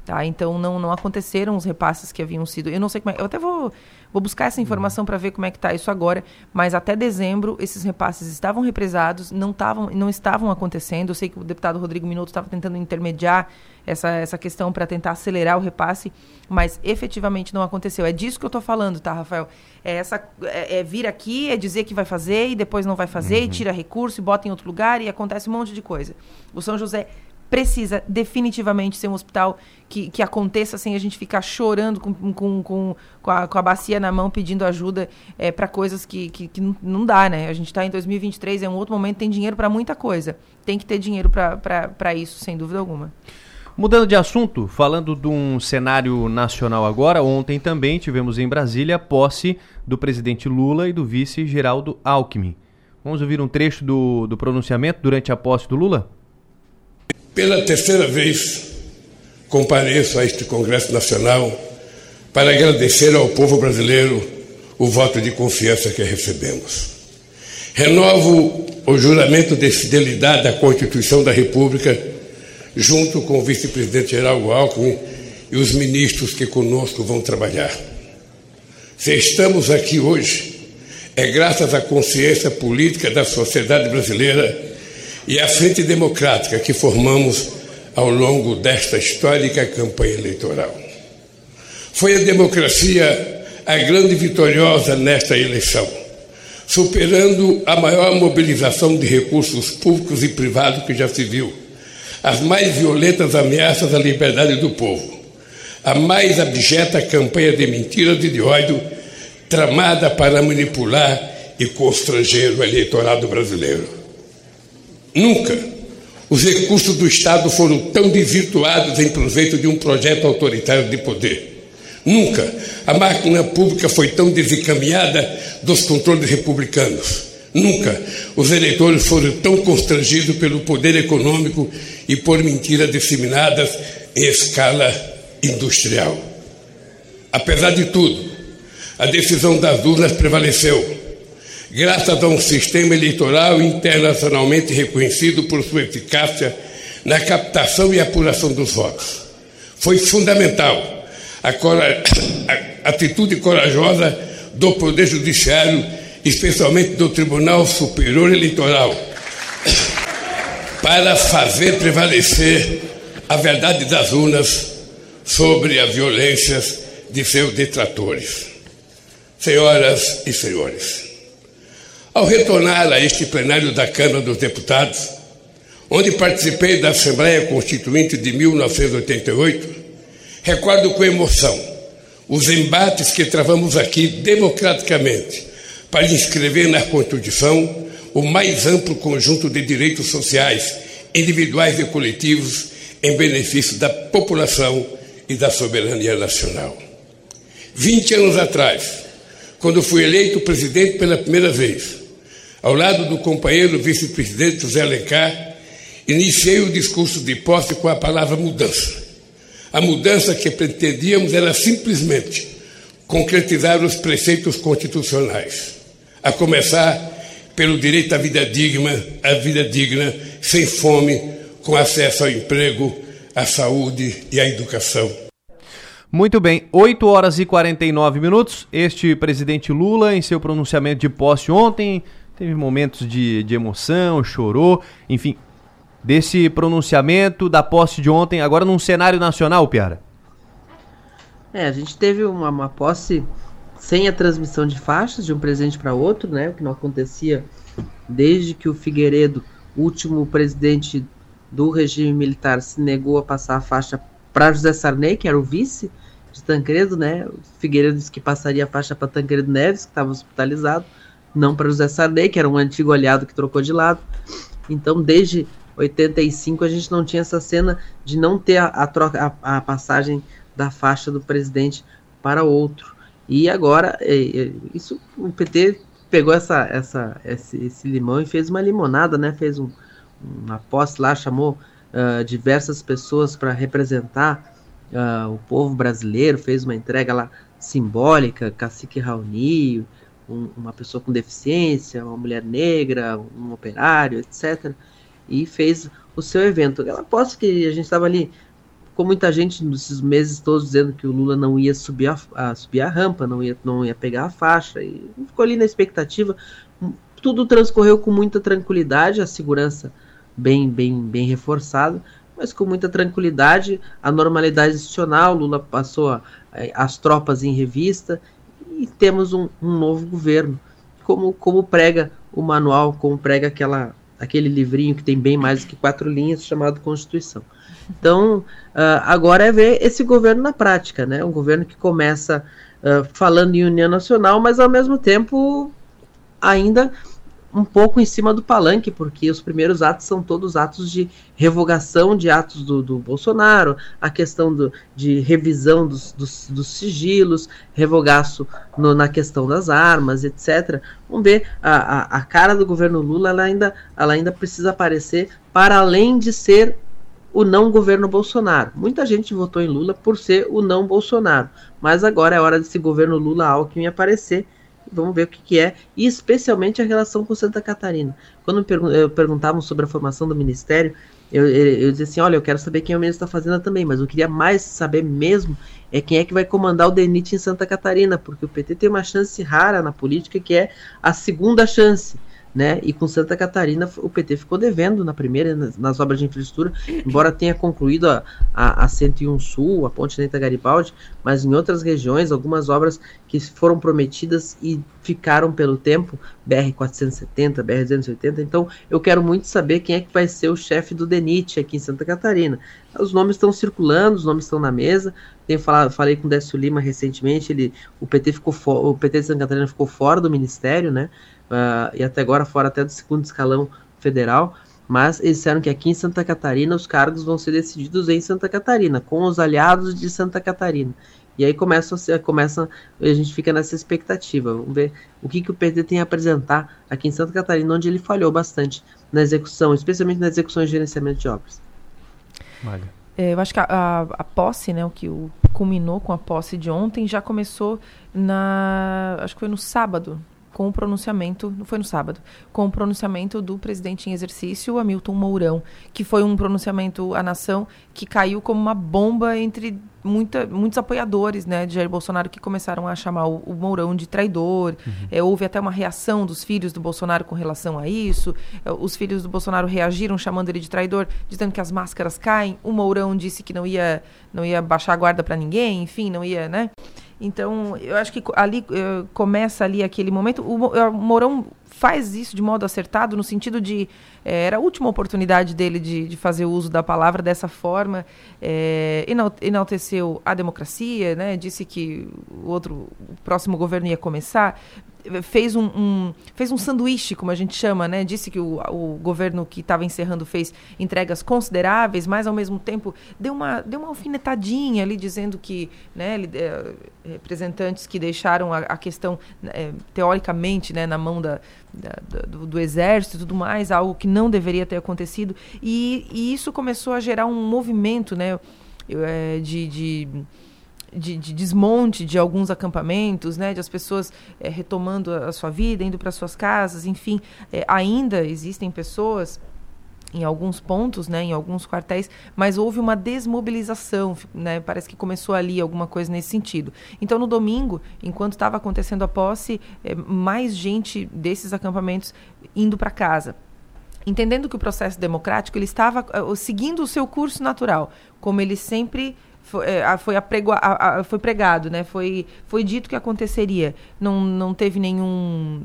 Speaker 2: Tá? Então não, não aconteceram os repasses que haviam sido. Eu não sei como é. Eu até vou Vou buscar essa informação para ver como é que está isso agora, mas até dezembro esses repasses estavam represados, não, tavam, não estavam acontecendo. Eu sei que o deputado Rodrigo Minuto estava tentando intermediar essa, essa questão para tentar acelerar o repasse, mas efetivamente não aconteceu. É disso que eu estou falando, tá, Rafael? É, essa, é, é, vir aqui, é dizer que vai fazer e depois não vai fazer, uhum. e tira recurso e bota em outro lugar e acontece um monte de coisa. O São José precisa definitivamente ser um hospital que, que aconteça sem a gente ficar chorando com, com, com, com, a, com a bacia na mão pedindo ajuda é, para coisas que, que, que, não dá, né? A gente está em 2023, é um outro momento, tem dinheiro para muita coisa. Tem que ter dinheiro para isso, sem dúvida alguma.
Speaker 1: Mudando de assunto, falando de um cenário nacional agora, ontem também tivemos em Brasília a posse do presidente Lula e do vice Geraldo Alckmin. Vamos ouvir um trecho do, do pronunciamento durante a posse do Lula?
Speaker 11: Pela terceira vez, compareço a este Congresso Nacional para agradecer ao povo brasileiro o voto de confiança que recebemos. Renovo o juramento de fidelidade à Constituição da República, junto com o vice-presidente Geraldo Alckmin e os ministros que conosco vão trabalhar. Se estamos aqui hoje, é graças à consciência política da sociedade brasileira e a Frente Democrática que formamos ao longo desta histórica campanha eleitoral. Foi a democracia a grande vitoriosa nesta eleição, superando a maior mobilização de recursos públicos e privados que já se viu, as mais violentas ameaças à liberdade do povo, a mais abjeta campanha de mentiras e de ódio tramada para manipular e constranger o eleitorado brasileiro. Nunca os recursos do Estado foram tão desvirtuados em proveito de um projeto autoritário de poder. Nunca a máquina pública foi tão desencaminhada dos controles republicanos. Nunca os eleitores foram tão constrangidos pelo poder econômico e por mentiras disseminadas em escala industrial. Apesar de tudo, a decisão das urnas prevaleceu graças a um sistema eleitoral internacionalmente reconhecido por sua eficácia na captação e apuração dos votos. Foi fundamental a, cora... a atitude corajosa do Poder Judiciário, especialmente do Tribunal Superior Eleitoral, para fazer prevalecer a verdade das urnas sobre as violências de seus detratores. Senhoras e senhores, ao retornar a este plenário da Câmara dos Deputados, onde participei da Assembleia Constituinte de 1988, recordo com emoção os embates que travamos aqui democraticamente para inscrever na Constituição o mais amplo conjunto de direitos sociais, individuais e coletivos, em benefício da população e da soberania nacional. 20 anos atrás, quando fui eleito presidente pela primeira vez, ao lado do companheiro vice-presidente José Alencar, iniciei o discurso de posse com a palavra mudança. A mudança que pretendíamos era simplesmente concretizar os preceitos constitucionais, a começar pelo direito à vida digna, à vida digna, sem fome, com acesso ao emprego, à saúde e à educação.
Speaker 1: Muito bem, 8 horas e 49 minutos. Este presidente Lula, em seu pronunciamento de posse ontem, teve momentos de, de emoção, chorou, enfim, desse pronunciamento da posse de ontem, agora num cenário nacional, Piara.
Speaker 3: É, a gente teve uma, uma posse sem a transmissão de faixas de um presidente para outro, né, o que não acontecia desde que o Figueiredo, último presidente do regime militar, se negou a passar a faixa para José Sarney, que era o vice de Tancredo, né? O Figueiredo disse que passaria a faixa para Tancredo Neves, que estava hospitalizado não para José Sarney, que era um antigo aliado que trocou de lado. Então, desde 85 a gente não tinha essa cena de não ter a, a troca, a, a, passagem da faixa do presidente para outro. E agora, é, é, isso o PT pegou essa, essa, esse, esse, limão e fez uma limonada, né? Fez um, uma posse lá, chamou uh, diversas pessoas para representar uh, o povo brasileiro, fez uma entrega lá simbólica, Cacique Raoni, um, uma pessoa com deficiência, uma mulher negra, um operário, etc. E fez o seu evento. Ela aposto que a gente estava ali com muita gente nesses meses todos dizendo que o Lula não ia subir a, a, subir a rampa, não ia, não ia pegar a faixa, e ficou ali na expectativa. Tudo transcorreu com muita tranquilidade, a segurança bem, bem, bem reforçada, mas com muita tranquilidade, a normalidade institucional, Lula passou a, as tropas em revista e temos um, um novo governo. Como, como prega o manual, como prega aquela, aquele livrinho que tem bem mais do que quatro linhas, chamado Constituição. Então, uh, agora é ver esse governo na prática, né? Um governo que começa uh, falando em União Nacional, mas ao mesmo tempo ainda um pouco em cima do palanque, porque os primeiros atos são todos atos de revogação de atos do, do Bolsonaro, a questão do, de revisão dos, dos, dos sigilos, revogaço no, na questão das armas, etc. Vamos ver, a, a, a, cara do governo Lula ela ainda, ela ainda precisa aparecer para além de ser o não governo Bolsonaro. Muita gente votou em Lula por ser o não Bolsonaro, mas agora é hora desse governo Lula-Alckmin aparecer vamos ver o que, que, é, e especialmente a relação com Santa Catarina. Quando eu perguntavam sobre a formação do ministério, eu, eu, eu dizia assim: olha, eu quero saber quem é o ministro da Fazenda também, mas eu queria mais saber mesmo é quem é que vai comandar o DENIT em Santa Catarina, porque o PT tem uma chance rara na política que é a segunda chance né? E com Santa Catarina o PT ficou devendo na primeira, nas, nas obras de infraestrutura, embora tenha concluído a, a, a 101 Sul, a Ponte Neta Garibaldi, mas em outras regiões, algumas obras que foram prometidas e ficaram pelo tempo, BR-470, BR-280. Então, eu quero muito saber quem é que vai ser o chefe do DENIT aqui em Santa Catarina. Os nomes estão circulando, os nomes estão na mesa. Tenho falado, falei com o Décio Lima recentemente, ele, o PT ficou o PT de Santa Catarina ficou fora do ministério, né? Uh, e até agora fora até do segundo escalão federal, mas eles disseram que aqui em Santa Catarina os cargos vão ser decididos em Santa Catarina, com os aliados de Santa Catarina. E aí começa, começa a gente fica nessa expectativa. Vamos ver o que, que o PT tem a apresentar aqui em Santa Catarina, onde ele falhou bastante na execução, especialmente na execução e gerenciamento de obras.
Speaker 2: É, eu acho que a, a, a, posse, né, o que o, culminou com a posse de ontem, já começou na. Acho que foi no sábado, com o pronunciamento, não foi no sábado, com o pronunciamento do presidente em exercício, Hamilton Mourão, que foi um pronunciamento à nação que caiu como uma bomba entre muita, muitos apoiadores né, de Jair Bolsonaro que começaram a chamar o, o Mourão de traidor. Uhum. É, houve até uma reação dos filhos do Bolsonaro com relação a isso. É, os filhos do Bolsonaro reagiram chamando ele de traidor, dizendo que as máscaras caem. O Mourão disse que não ia, não ia baixar a guarda para ninguém, enfim, não ia, né? Então, eu acho que ali uh, começa ali aquele momento. O, o Mourão faz isso de modo acertado, no sentido de. É, era a última oportunidade dele de, de fazer uso da palavra dessa forma. É, enalteceu a democracia, né, disse que o outro o próximo governo ia começar fez um, um, fez um sanduíche, como a gente chama, né? Disse que o, o governo que estava encerrando fez entregas consideráveis, mas ao mesmo tempo deu uma, deu uma alfinetadinha ali, dizendo que né, é, representantes que deixaram a, a questão, é, teoricamente, né, na mão da, da, do, do, exército e tudo mais, algo que não deveria ter acontecido. E, e isso começou a gerar um movimento né, é, de, de de, de, desmonte de alguns acampamentos, né, de as pessoas é, retomando a, sua vida, indo para suas casas, enfim, é, ainda existem pessoas em alguns pontos, né, em alguns quartéis, mas houve uma desmobilização, né, parece que começou ali alguma coisa nesse sentido. Então, no domingo, enquanto estava acontecendo a posse, é, mais gente desses acampamentos indo para casa. Entendendo que o processo democrático ele estava uh, seguindo o seu curso natural, como ele sempre foi, é, foi, a, foi pregado, né? Foi, foi dito que aconteceria. Não, não teve nenhum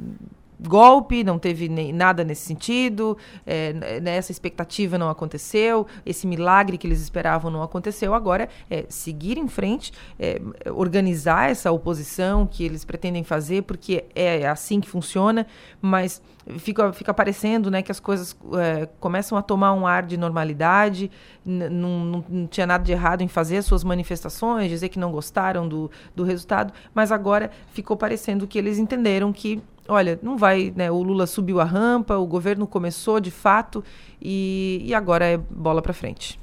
Speaker 2: golpe, não teve nem, nada nesse sentido, é, né, essa expectativa não aconteceu, esse milagre que eles esperavam não aconteceu. Agora é seguir em frente, é, organizar essa oposição que eles pretendem fazer, porque é assim que funciona, mas fica, fica parecendo né, que as coisas é, começam a tomar um ar de normalidade, não, não tinha nada de errado em fazer as suas manifestações, dizer que não gostaram do, do resultado, mas agora ficou parecendo que eles entenderam que olha, não vai, né? O Lula subiu a rampa, o governo começou de fato e, e agora é bola para frente.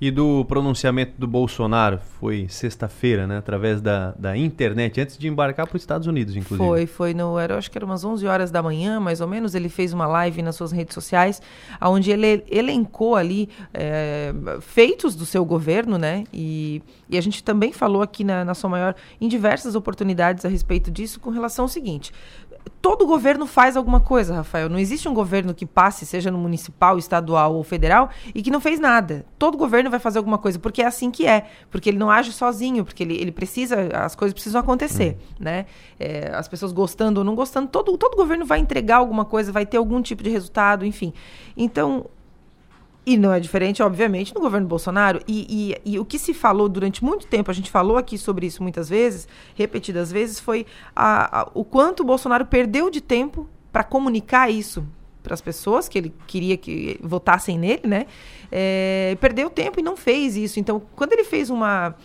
Speaker 1: E do pronunciamento do Bolsonaro, foi sexta-feira, né? Através da, da internet, antes de embarcar para os Estados Unidos, inclusive.
Speaker 2: Foi, foi no. Era, acho que era umas 11 horas da manhã, mais ou menos. Ele fez uma live nas suas redes sociais, onde ele elencou ali é, feitos do seu governo, né? E, e a gente também falou aqui na, na sua maior, em diversas oportunidades a respeito disso, com relação ao seguinte: todo governo faz alguma coisa, Rafael. Não existe um governo que passe, seja no municipal, estadual ou federal, e que não fez nada. Todo governo vai fazer alguma coisa, porque é assim que é. Porque ele não age sozinho, porque ele, ele precisa, as coisas precisam acontecer, hum. né? É, as pessoas gostando ou não gostando, todo, todo governo vai entregar alguma coisa, vai ter algum tipo de resultado, enfim. Então, e não é diferente, obviamente, no governo Bolsonaro. E, e, e, o que se falou durante muito tempo, a gente falou aqui sobre isso muitas vezes, repetidas vezes, foi a, a, o quanto o Bolsonaro perdeu de tempo para comunicar isso para as pessoas que ele queria que votassem nele, né? É, perdeu tempo e não fez isso. Então, quando ele fez uma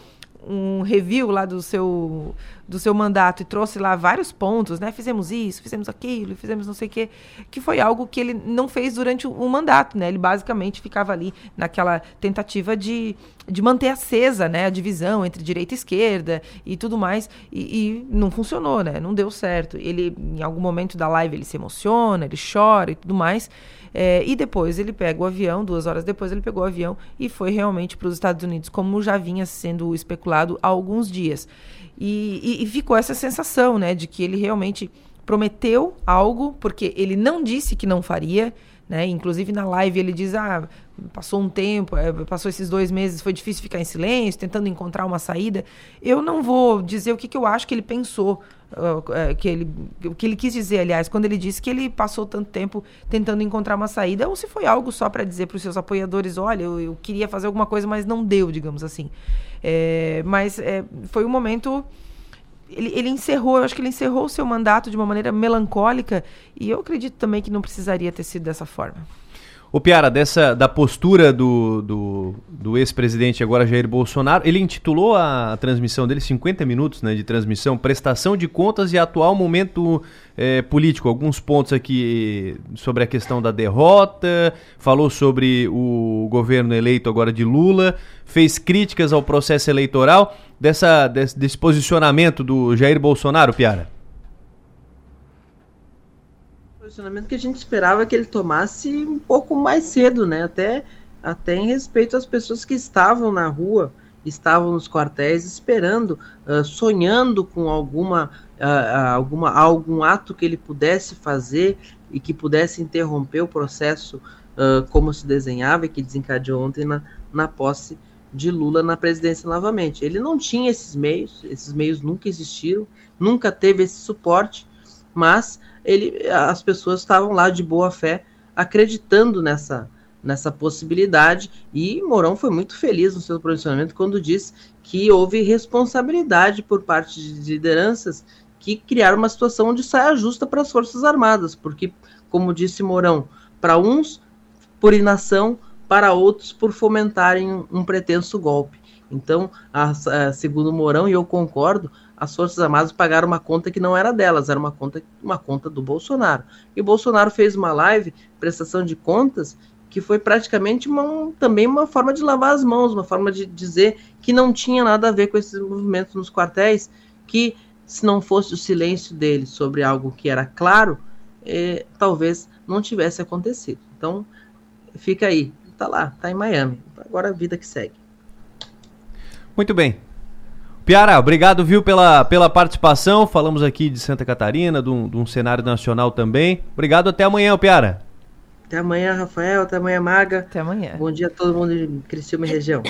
Speaker 2: um review lá do seu do seu mandato e trouxe lá vários pontos, né? Fizemos isso, fizemos aquilo, fizemos não sei o quê, que foi algo que ele não fez durante o, mandato, né? Ele basicamente ficava ali naquela tentativa de, de manter acesa, né? A divisão entre direita e esquerda e tudo mais, e, e não funcionou, né? Não deu certo. Ele, em algum momento da live, ele se emociona, ele chora e tudo mais, é, e depois ele pega o avião, duas horas depois ele pegou o avião e foi realmente para os Estados Unidos, como já vinha sendo especulado há alguns dias. E, e, e ficou essa sensação, né, de que ele realmente prometeu algo, porque ele não disse que não faria, né? Inclusive na live ele diz: ah, passou um tempo, é, passou esses dois meses, foi difícil ficar em silêncio, tentando encontrar uma saída. Eu não vou dizer o que, que eu acho que ele pensou, uh, que ele, o que ele quis dizer, aliás, quando ele disse que ele passou tanto tempo tentando encontrar uma saída, ou se foi algo só para dizer para os seus apoiadores: olha, eu, eu, queria fazer alguma coisa, mas não deu, digamos assim. É, mas é, foi um momento ele, ele, encerrou, eu acho que ele encerrou o seu mandato de uma maneira melancólica e eu acredito também que não precisaria ter sido dessa forma.
Speaker 1: O Piara, dessa, da postura do, do, do ex-presidente agora Jair Bolsonaro, ele intitulou a transmissão dele, 50 minutos né, de transmissão, prestação de contas e atual momento é, político. Alguns pontos aqui sobre a questão da derrota, falou sobre o governo eleito agora de Lula, fez críticas ao processo eleitoral, dessa, desse, desse posicionamento do Jair Bolsonaro, Piara
Speaker 3: posicionamento que a gente esperava que ele tomasse um pouco mais cedo, né? Até, até em respeito às pessoas que estavam na rua, estavam nos quartéis esperando, uh, sonhando com alguma, uh, alguma, algum ato que ele pudesse fazer e que pudesse interromper o processo uh, como se desenhava e que desencadeou ontem na, na posse de Lula na presidência novamente. Ele não tinha esses meios, esses meios nunca existiram, nunca teve esse suporte mas ele, as pessoas estavam lá de boa fé acreditando nessa, nessa possibilidade e Mourão foi muito feliz no seu posicionamento quando disse que houve responsabilidade por parte de lideranças que criaram uma situação de saia justa para as Forças Armadas, porque, como disse Mourão, para uns por inação, para outros por fomentarem um pretenso golpe. Então, a, a, segundo Mourão, e eu concordo, as Forças Armadas pagaram uma conta que não era delas, era uma conta, uma conta do Bolsonaro. E o Bolsonaro fez uma live, prestação de contas, que foi praticamente uma, também uma forma de lavar as mãos, uma forma de dizer que não tinha nada a ver com esses movimentos nos quartéis, que se não fosse o silêncio dele sobre algo que era claro, eh, talvez não tivesse acontecido. Então, fica aí, tá lá, tá em Miami. Agora a vida que segue.
Speaker 1: Muito bem. Piara, obrigado, viu, pela, pela participação. Falamos aqui de Santa Catarina, de um, de um cenário nacional também. Obrigado, até amanhã, Piara.
Speaker 3: Até amanhã, Rafael. Até amanhã, Maga.
Speaker 2: Até amanhã.
Speaker 3: Bom dia a todo mundo de Criciúma e região.